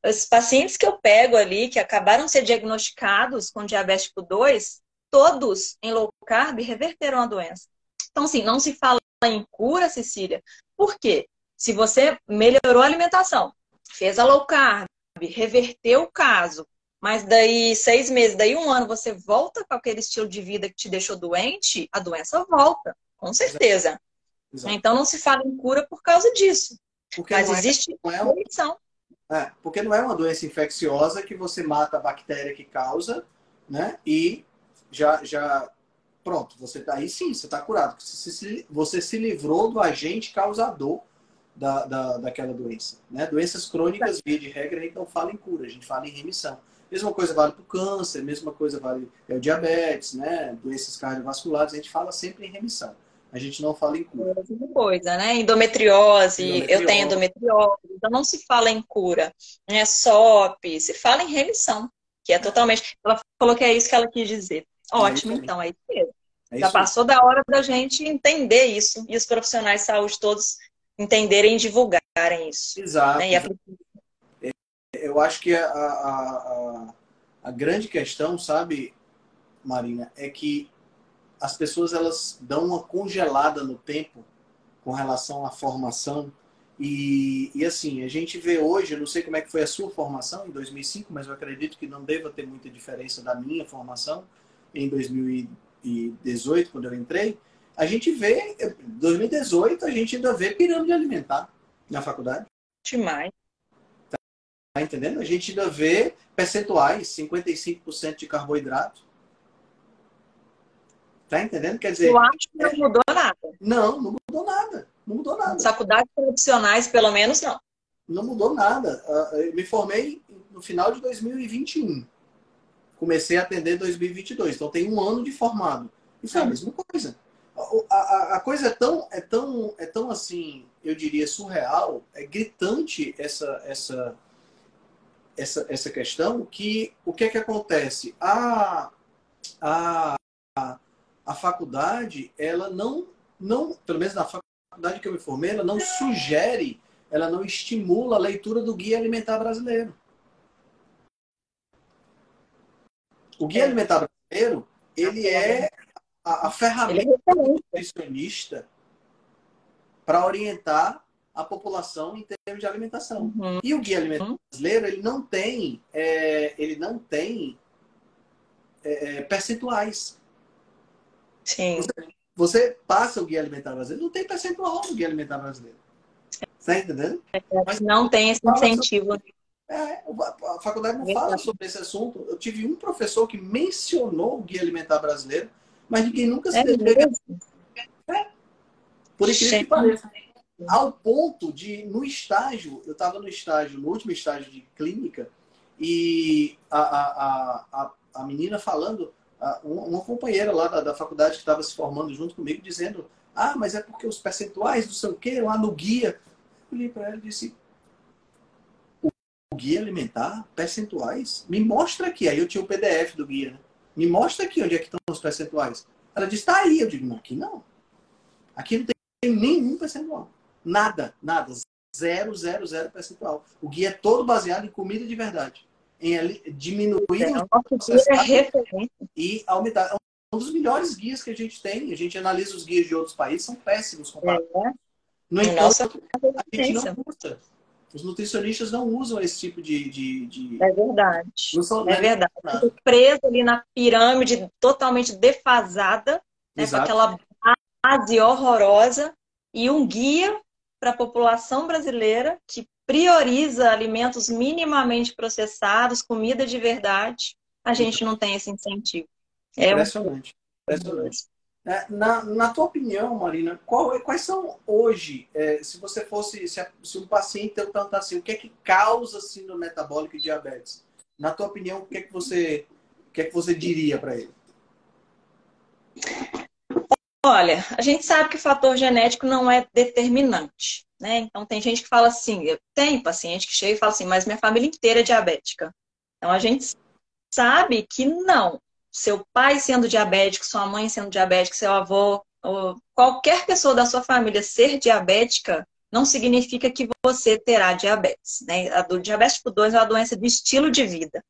Os pacientes que eu pego ali, que acabaram de ser diagnosticados com diabetes tipo 2, todos em low carb reverteram a doença. Então, assim, não se fala em cura, Cecília. Por quê? Se você melhorou a alimentação, fez a low carb, reverteu o caso, mas daí seis meses, daí um ano, você volta com aquele estilo de vida que te deixou doente, a doença volta, com certeza. Exato. Então não se fala em cura por causa disso. Porque mas é, existe é, não é, é, porque não é uma doença infecciosa que você mata a bactéria que causa, né? E já, já pronto, você tá aí sim, você está curado. Você se, você se livrou do agente causador da, da, daquela doença. Né? Doenças crônicas, via de regra, a gente não fala em cura, a gente fala em remissão. Mesma coisa vale para o câncer, mesma coisa vale é o diabetes, né? doenças cardiovasculares, a gente fala sempre em remissão. A gente não fala em cura. Mesma coisa, né? Endometriose, endometriose, eu tenho endometriose, então não se fala em cura. Né? SOP, se fala em remissão, que é totalmente. Ela falou que é isso que ela quis dizer. É Ótimo, é então, é isso mesmo. É Já passou da hora da gente entender isso e os profissionais de saúde todos entenderem e divulgarem isso. Exato. Né? E eu acho que a, a, a, a grande questão, sabe, Marina, é que as pessoas elas dão uma congelada no tempo com relação à formação. E, e assim, a gente vê hoje, eu não sei como é que foi a sua formação em 2005, mas eu acredito que não deva ter muita diferença da minha formação em 2018, quando eu entrei. A gente vê, 2018, a gente ainda vê pirâmide alimentar na faculdade. Demais. Tá entendendo? A gente ainda vê percentuais, 55% de carboidrato. Tá entendendo? Quer dizer. Eu acho que não é... mudou nada. Não, não mudou nada. Não mudou nada. Faculdades tradicionais, pelo menos, não. Não mudou nada. Ah, eu me formei no final de 2021. Comecei a atender em 2022. Então tem um ano de formado. E foi a mesma coisa. A, a, a, coisa é tão, é tão, é tão assim, eu diria surreal, é gritante essa, essa, essa, essa questão que o que é que acontece? A, a, a faculdade, ela não, não, pelo menos na faculdade que eu me formei, ela não sugere, ela não estimula a leitura do Guia Alimentar Brasileiro. O Guia é. Alimentar Brasileiro, ele é a, a ferramenta é nutricionista para orientar a população em termos de alimentação. Uhum. E o Guia Alimentar uhum. Brasileiro, ele não tem, é, ele não tem é, é percentuais. Sim. Você, você, passa o guia alimentar brasileiro, não tem percentual no guia alimentar brasileiro. Está entendendo? Mas não tem esse incentivo. É, a faculdade não fala sobre esse assunto. Eu tive um professor que mencionou o guia alimentar brasileiro, mas ninguém nunca se é deteve. É. Por incrível que pareça. Ao ponto de, no estágio, eu estava no estágio, no último estágio de clínica, e a, a, a, a menina falando, uma companheira lá da, da faculdade que estava se formando junto comigo, dizendo: Ah, mas é porque os percentuais, sei o quê, lá no guia. Eu olhei para ela e disse: O guia alimentar, percentuais? Me mostra aqui. Aí eu tinha o PDF do guia, né? Me mostra aqui onde é que estão os percentuais. Ela disse: Está aí. Eu digo: Não, aqui não. Aqui não tem nenhum percentual. Nada, nada. Zero, zero, zero percentual. O guia é todo baseado em comida de verdade em diminuir é, e aumentar. É um dos melhores guias que a gente tem. A gente analisa os guias de outros países, são péssimos comparados. É. No entanto, Nossa, a gente não usa. Os nutricionistas não usam esse tipo de. de, de... É verdade. São, é verdade. Preso ali na pirâmide totalmente defasada, né, com aquela base horrorosa, e um guia para a população brasileira que prioriza alimentos minimamente processados, comida de verdade, a gente não tem esse incentivo. É impressionante. Um... impressionante. É, na, na tua opinião, Marina, qual, quais são hoje, é, se você fosse, se, se um paciente perguntar assim, o que é que causa síndrome metabólica e diabetes? Na tua opinião, o que é que você, o que é que você diria para ele? Olha, a gente sabe que o fator genético não é determinante. Né? Então, tem gente que fala assim, tem paciente que chega e fala assim, mas minha família inteira é diabética. Então, a gente sabe que não. Seu pai sendo diabético, sua mãe sendo diabética, seu avô, qualquer pessoa da sua família ser diabética, não significa que você terá diabetes. Né? A do diabetes tipo 2 é uma doença do estilo de vida.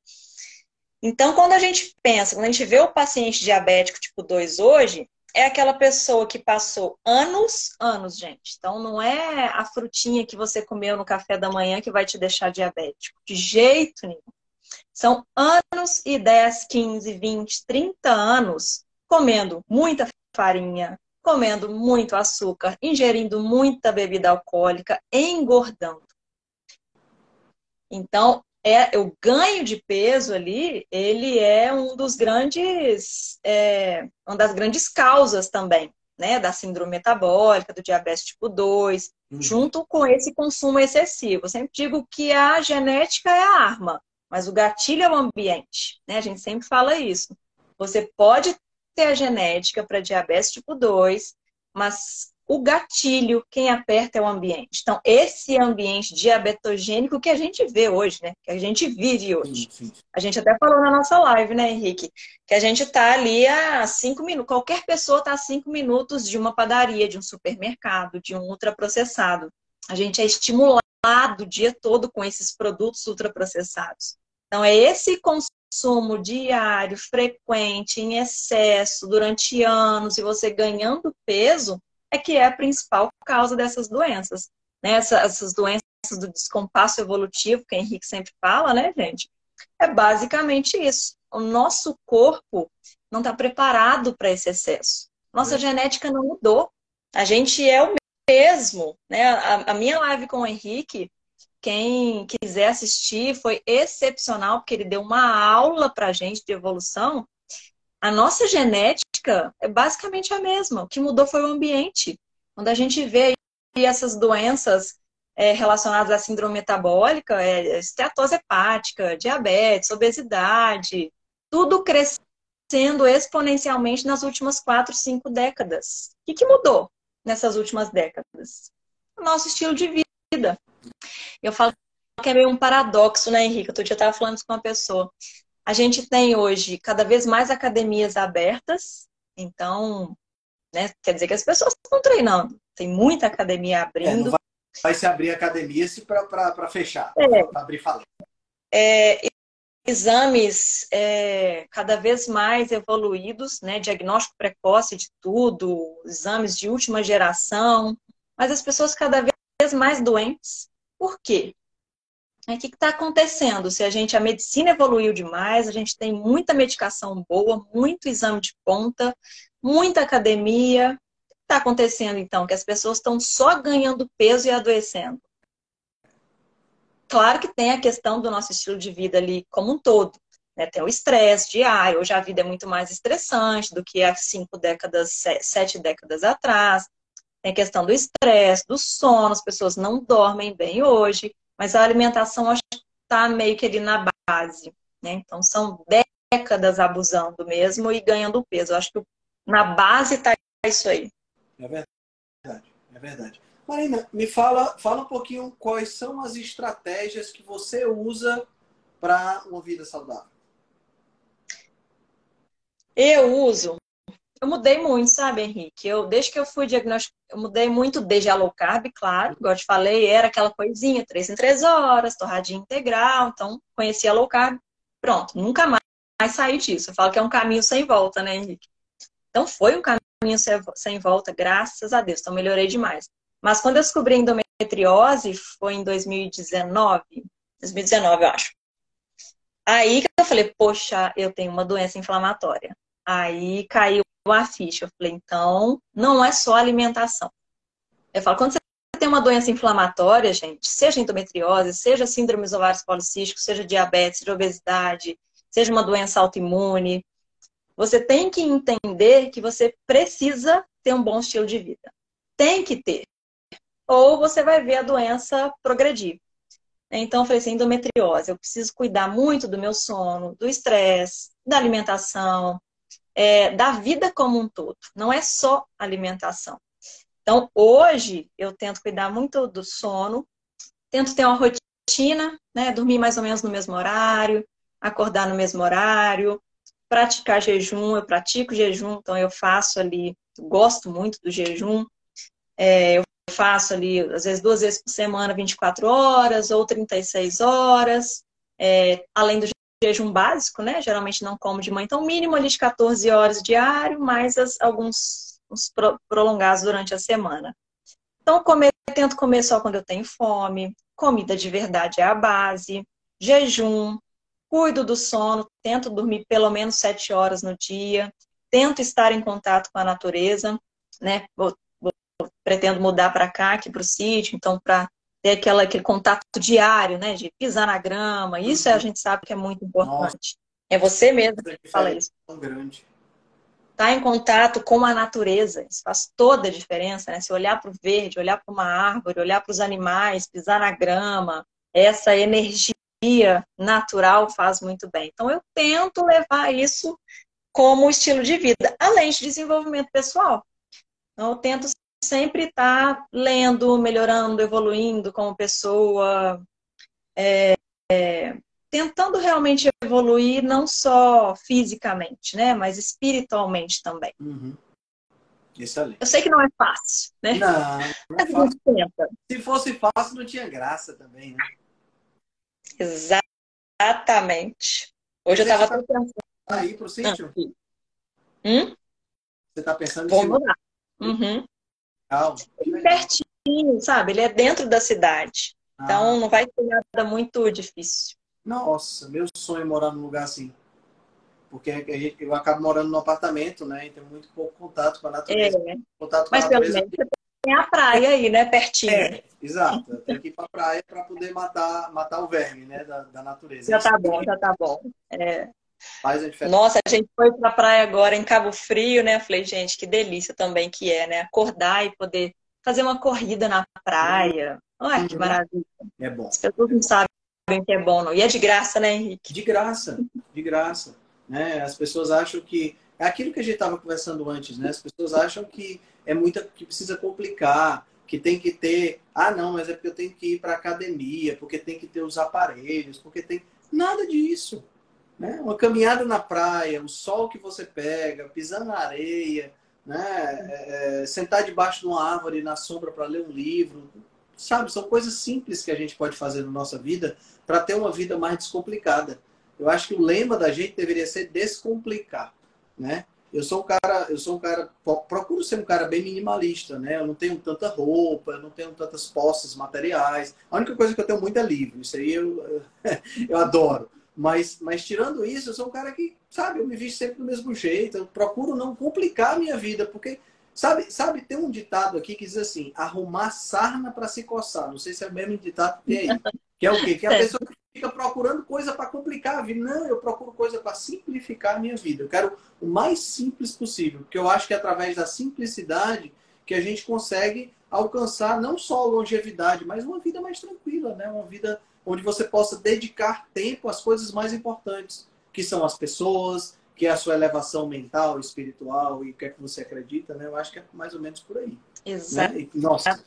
Então, quando a gente pensa, quando a gente vê o paciente diabético tipo 2 hoje, é aquela pessoa que passou anos, anos, gente. Então não é a frutinha que você comeu no café da manhã que vai te deixar diabético. De jeito nenhum. São anos e 10, 15, 20, 30 anos comendo muita farinha, comendo muito açúcar, ingerindo muita bebida alcoólica, engordando. Então, é, o ganho de peso ali, ele é um dos grandes, é, uma das grandes causas também, né, da síndrome metabólica, do diabetes tipo 2, uhum. junto com esse consumo excessivo. Eu sempre digo que a genética é a arma, mas o gatilho é o ambiente, né? A gente sempre fala isso. Você pode ter a genética para diabetes tipo 2, mas o gatilho, quem aperta é o ambiente. Então, esse ambiente diabetogênico que a gente vê hoje, né? Que a gente vive hoje. Sim, sim. A gente até falou na nossa live, né, Henrique? Que a gente está ali a cinco minutos. Qualquer pessoa está a cinco minutos de uma padaria, de um supermercado, de um ultraprocessado. A gente é estimulado o dia todo com esses produtos ultraprocessados. Então, é esse consumo diário, frequente, em excesso, durante anos, e você ganhando peso, é que é a principal causa dessas doenças. Né? Essas doenças do descompasso evolutivo, que o Henrique sempre fala, né, gente? É basicamente isso. O nosso corpo não está preparado para esse excesso. Nossa é. genética não mudou. A gente é o mesmo, né? A, a minha live com o Henrique, quem quiser assistir, foi excepcional, porque ele deu uma aula para a gente de evolução. A nossa genética é basicamente a mesma. O que mudou foi o ambiente. Quando a gente vê essas doenças é, relacionadas à síndrome metabólica, é, esteatose hepática, diabetes, obesidade, tudo crescendo exponencialmente nas últimas quatro, cinco décadas. O que, que mudou nessas últimas décadas? O nosso estilo de vida. Eu falo que é meio um paradoxo, né, Henrique? Outro dia eu estava falando isso com uma pessoa. A gente tem hoje cada vez mais academias abertas, então, né, quer dizer que as pessoas estão treinando. Tem muita academia abrindo. É, vai se abrir academia para fechar, é. para abrir falência. É, exames é, cada vez mais evoluídos, né? diagnóstico precoce de tudo, exames de última geração, mas as pessoas cada vez mais doentes. Por quê? O que está acontecendo? Se a gente, a medicina evoluiu demais, a gente tem muita medicação boa, muito exame de ponta, muita academia, está acontecendo, então? Que as pessoas estão só ganhando peso e adoecendo. Claro que tem a questão do nosso estilo de vida ali como um todo. Né? Tem o estresse diário. Hoje a vida é muito mais estressante do que há cinco décadas, sete décadas atrás. Tem a questão do estresse, do sono. As pessoas não dormem bem hoje. Mas a alimentação acho que está meio que ali na base. Né? Então são décadas abusando mesmo e ganhando peso. Eu acho que na base está isso aí. É verdade, é verdade. Marina, me fala, fala um pouquinho quais são as estratégias que você usa para uma vida saudável. Eu uso. Eu mudei muito, sabe, Henrique? Eu, desde que eu fui diagnosticado, eu mudei muito desde a low carb, claro. Igual eu te falei, era aquela coisinha, três em três horas, torradinha integral. Então, conheci a low carb. Pronto, nunca mais, mais saí disso. Eu falo que é um caminho sem volta, né, Henrique? Então, foi um caminho sem volta, graças a Deus. Então, melhorei demais. Mas quando eu descobri endometriose, foi em 2019, 2019, eu acho. Aí que eu falei, poxa, eu tenho uma doença inflamatória. Aí caiu a ficha. Eu falei, então, não é só alimentação. Eu falo, quando você tem uma doença inflamatória, gente, seja endometriose, seja síndrome dos ovários policísticos, seja diabetes, seja obesidade, seja uma doença autoimune, você tem que entender que você precisa ter um bom estilo de vida. Tem que ter. Ou você vai ver a doença progredir. Então, eu falei assim, endometriose. Eu preciso cuidar muito do meu sono, do estresse, da alimentação, é, da vida como um todo. Não é só alimentação. Então, hoje, eu tento cuidar muito do sono, tento ter uma rotina, né? Dormir mais ou menos no mesmo horário, acordar no mesmo horário, praticar jejum, eu pratico jejum, então eu faço ali, gosto muito do jejum. É, eu faço ali, às vezes, duas vezes por semana, 24 horas ou 36 horas, é, além do jejum básico, né? Geralmente não como de manhã, então mínimo ali de 14 horas diário, mais as, alguns prolongados durante a semana. Então, comer, tento comer só quando eu tenho fome, comida de verdade é a base, jejum, cuido do sono, tento dormir pelo menos sete horas no dia, tento estar em contato com a natureza, né? Vou, vou, pretendo mudar para cá, aqui para o sítio, então para ter aquela, aquele contato diário, né? De pisar na grama, isso uhum. a gente sabe que é muito importante. Nossa. É você mesmo que fala isso. Tão grande. Tá em contato com a natureza, isso faz toda a diferença, né? Se olhar para o verde, olhar para uma árvore, olhar para os animais, pisar na grama, essa energia natural faz muito bem. Então, eu tento levar isso como estilo de vida, além de desenvolvimento pessoal. Então, eu tento sempre estar lendo, melhorando, evoluindo como pessoa, é, é, tentando realmente evoluir não só fisicamente, né, mas espiritualmente também. Uhum. Excelente. Eu sei que não é fácil, né? Não, não é fácil. Se fosse fácil, não tinha graça também, né? Exatamente. Hoje eu estava tá pensando. Aí pro sítio? Hum? Você está pensando em Vamos lá. Uhum. Calma. Pertinho, sabe? Ele é dentro da cidade. Ah. Então não vai ser nada muito difícil. Nossa, meu sonho é morar num lugar assim. Porque eu acabo morando num apartamento, né? E tenho muito pouco contato com a natureza. É. Contato Mas pelo menos você tem a praia aí, né? Pertinho. É, exato. Eu tenho que ir pra praia para poder matar, matar o verme, né? Da, da natureza. Já tá bom, já tá bom. É. Faz a diferença. Nossa, a gente foi pra praia agora em Cabo Frio, né? Eu falei, gente, que delícia também que é, né? Acordar e poder fazer uma corrida na praia. Olha que uhum. maravilha. É bom. As pessoas não sabem que é bom, não. E é de graça, né, Henrique? De graça, de graça. Né? As pessoas acham que. É aquilo que a gente estava conversando antes, né? As pessoas acham que é muita. que precisa complicar, que tem que ter. Ah, não, mas é porque eu tenho que ir para academia, porque tem que ter os aparelhos, porque tem. Nada disso. Né? Uma caminhada na praia, o sol que você pega, pisando na areia, né? É, é, sentar debaixo de uma árvore na sombra para ler um livro, sabe? São coisas simples que a gente pode fazer na nossa vida para ter uma vida mais descomplicada. Eu acho que o lema da gente deveria ser descomplicar, né? Eu sou um cara, eu sou um cara, procuro ser um cara bem minimalista, né? Eu não tenho tanta roupa, eu não tenho tantas posses materiais. A única coisa que eu tenho muito é livro. Isso aí eu, eu adoro. Mas, mas tirando isso, eu sou um cara que, sabe, eu me visto sempre do mesmo jeito. Eu procuro não complicar a minha vida, porque Sabe, sabe, tem um ditado aqui que diz assim: arrumar sarna para se coçar. Não sei se é o mesmo ditado que tem aí. Que é o quê? Que é a pessoa que fica procurando coisa para complicar a vida. Não, eu procuro coisa para simplificar a minha vida. Eu quero o mais simples possível, porque eu acho que é através da simplicidade que a gente consegue alcançar não só a longevidade, mas uma vida mais tranquila, né? Uma vida onde você possa dedicar tempo às coisas mais importantes, que são as pessoas, que é a sua elevação mental, espiritual e o que é que você acredita, né? Eu acho que é mais ou menos por aí. Exato. Né? nossa,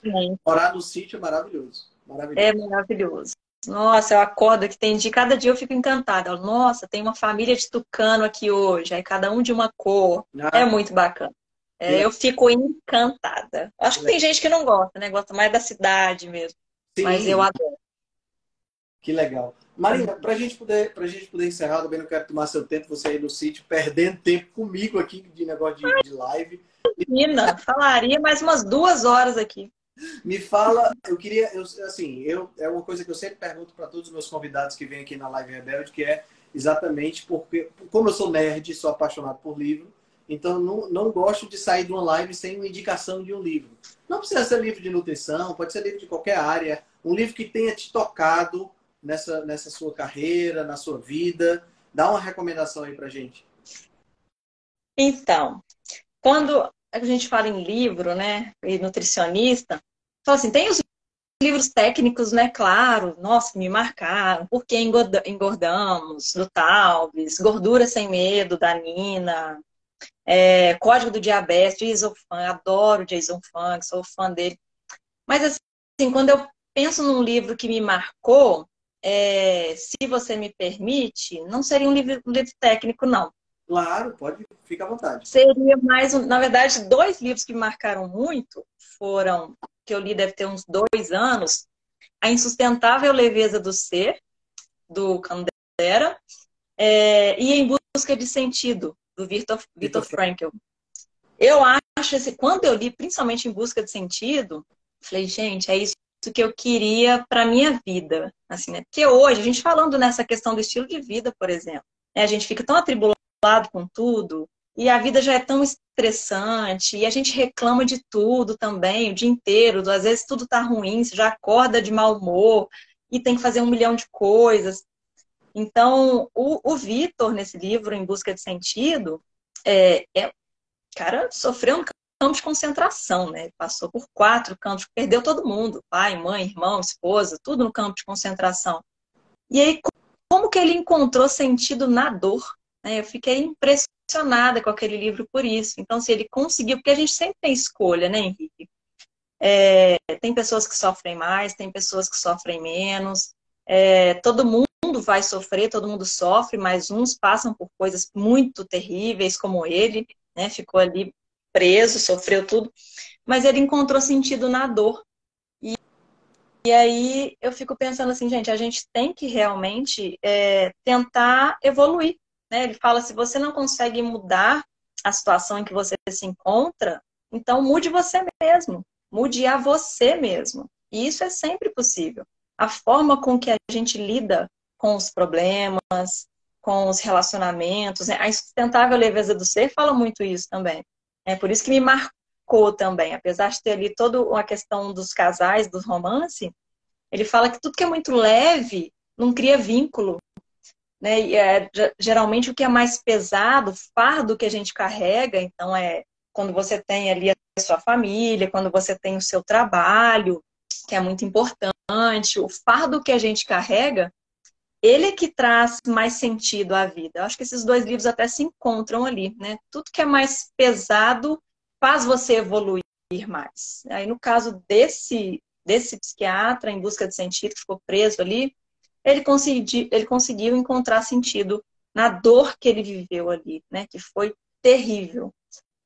morar no sítio é maravilhoso. maravilhoso. É maravilhoso. Nossa, eu acordo que tem de cada dia eu fico encantada. Nossa, tem uma família de tucano aqui hoje, aí cada um de uma cor. Ah. É muito bacana. É, eu fico encantada. Acho que tem gente que não gosta, né? Gosta mais da cidade mesmo. Sim. Mas eu adoro. Que legal. Marina, para a gente poder, pra gente poder encerrar, também não quero tomar seu tempo, você aí no sítio, perdendo tempo comigo aqui de negócio de, de live. Menina, falaria mais umas duas horas aqui. Me fala, eu queria, eu, assim, eu, é uma coisa que eu sempre pergunto para todos os meus convidados que vêm aqui na Live Rebelde, que é exatamente porque, como eu sou nerd, sou apaixonado por livro, então não, não gosto de sair de uma live sem uma indicação de um livro. Não precisa ser livro de nutrição, pode ser livro de qualquer área, um livro que tenha te tocado, nessa, nessa sua carreira, na sua vida? Dá uma recomendação aí pra gente. Então, quando a gente fala em livro, né, e nutricionista, fala assim, tem os livros técnicos, né, claro, nossa, me marcaram, Por que engordamos, do Talves, Gordura Sem Medo, da Nina, é, Código do Diabetes, Jason Funk, adoro Jason Funk, sou fã dele. Mas assim, quando eu penso num livro que me marcou, é, se você me permite, não seria um livro, um livro técnico, não. Claro, pode, fica à vontade. Seria mais, um, na verdade, dois livros que me marcaram muito foram, que eu li deve ter uns dois anos, A Insustentável Leveza do Ser, do Candera, é, e Em Busca de Sentido, do Victor, Victor Frankl. Eu acho, esse, quando eu li, principalmente Em Busca de Sentido, falei, gente, é isso que eu queria para minha vida, assim, né? Porque hoje, a gente falando nessa questão do estilo de vida, por exemplo, né? a gente fica tão atribulado com tudo, e a vida já é tão estressante, e a gente reclama de tudo também, o dia inteiro, às vezes tudo tá ruim, você já acorda de mau humor, e tem que fazer um milhão de coisas. Então, o, o Vitor, nesse livro, Em Busca de Sentido, é, é cara, sofreu um campo de concentração, né? Passou por quatro campos, perdeu todo mundo, pai, mãe, irmão, esposa, tudo no campo de concentração. E aí, como que ele encontrou sentido na dor? Né? Eu fiquei impressionada com aquele livro por isso. Então, se ele conseguiu, porque a gente sempre tem escolha, né, Henrique? É, tem pessoas que sofrem mais, tem pessoas que sofrem menos. É, todo mundo vai sofrer, todo mundo sofre, mas uns passam por coisas muito terríveis, como ele, né? Ficou ali preso, sofreu tudo, mas ele encontrou sentido na dor. E, e aí eu fico pensando assim, gente, a gente tem que realmente é, tentar evoluir. Né? Ele fala: se você não consegue mudar a situação em que você se encontra, então mude você mesmo, mude a você mesmo. E isso é sempre possível. A forma com que a gente lida com os problemas, com os relacionamentos, né? a insustentável leveza do ser fala muito isso também. É por isso que me marcou também, apesar de ter ali toda uma questão dos casais, dos romances, ele fala que tudo que é muito leve não cria vínculo, né? E é, geralmente o que é mais pesado, o fardo que a gente carrega, então é quando você tem ali a sua família, quando você tem o seu trabalho, que é muito importante, o fardo que a gente carrega, ele é que traz mais sentido à vida. Eu acho que esses dois livros até se encontram ali, né? Tudo que é mais pesado faz você evoluir mais. Aí no caso desse desse psiquiatra em busca de sentido que ficou preso ali, ele, consegui, ele conseguiu encontrar sentido na dor que ele viveu ali, né? Que foi terrível.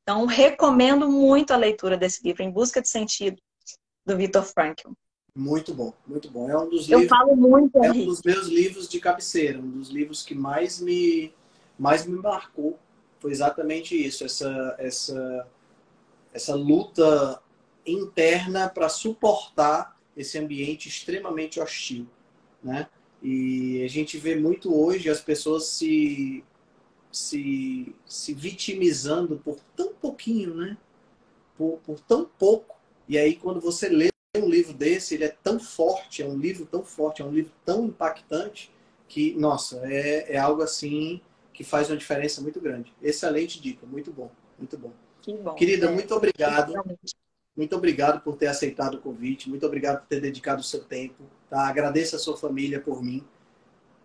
Então, recomendo muito a leitura desse livro, Em Busca de Sentido, do Viktor Frankl. Muito bom, muito bom. É um dos Eu livros, falo muito, É um dos meus livros de cabeceira, um dos livros que mais me, mais me marcou. Foi exatamente isso, essa, essa, essa luta interna para suportar esse ambiente extremamente hostil, né? E a gente vê muito hoje as pessoas se, se, se vitimizando por tão pouquinho, né? Por, por tão pouco. E aí, quando você lê um livro desse, ele é tão forte, é um livro tão forte, é um livro tão impactante, que, nossa, é, é algo assim que faz uma diferença muito grande. Excelente dica, muito bom, muito bom. bom Querida, é, muito obrigado. Muito obrigado por ter aceitado o convite, muito obrigado por ter dedicado o seu tempo. Tá? Agradeço a sua família por mim,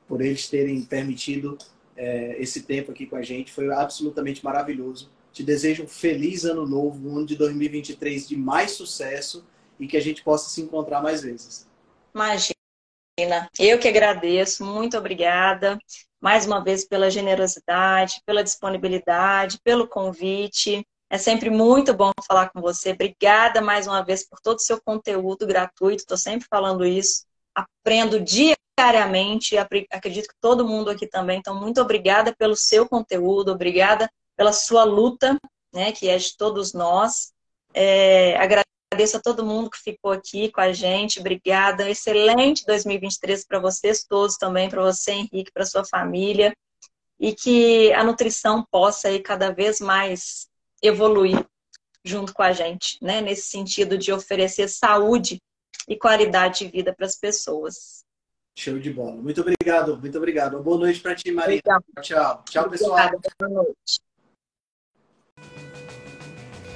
por eles terem permitido é, esse tempo aqui com a gente. Foi absolutamente maravilhoso. Te desejo um feliz ano novo, um ano de 2023 de mais sucesso e que a gente possa se encontrar mais vezes. Imagina, eu que agradeço, muito obrigada mais uma vez pela generosidade, pela disponibilidade, pelo convite. É sempre muito bom falar com você. Obrigada mais uma vez por todo o seu conteúdo gratuito. Estou sempre falando isso. Aprendo diariamente. Acredito que todo mundo aqui também. Então, muito obrigada pelo seu conteúdo. Obrigada pela sua luta, né, que é de todos nós. É, agradeço a todo mundo que ficou aqui com a gente. Obrigada. Excelente 2023 para vocês todos também, para você, Henrique, para sua família. E que a nutrição possa ir cada vez mais evoluir junto com a gente, né? Nesse sentido de oferecer saúde e qualidade de vida para as pessoas. Show de bola. Muito obrigado, muito obrigado. Boa noite para ti, Maria. Tchau. Tchau, pessoal. Obrigada. Boa noite.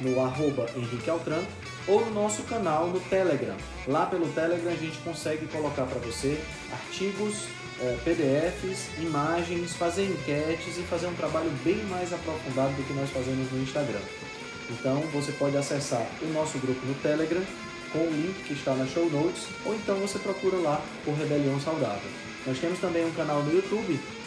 no arroba Henrique Altran, ou no nosso canal no Telegram. Lá pelo Telegram a gente consegue colocar para você artigos, é, PDFs, imagens, fazer enquetes e fazer um trabalho bem mais aprofundado do que nós fazemos no Instagram. Então você pode acessar o nosso grupo no Telegram com o link que está na show notes, ou então você procura lá por Rebelião Saudável. Nós temos também um canal no YouTube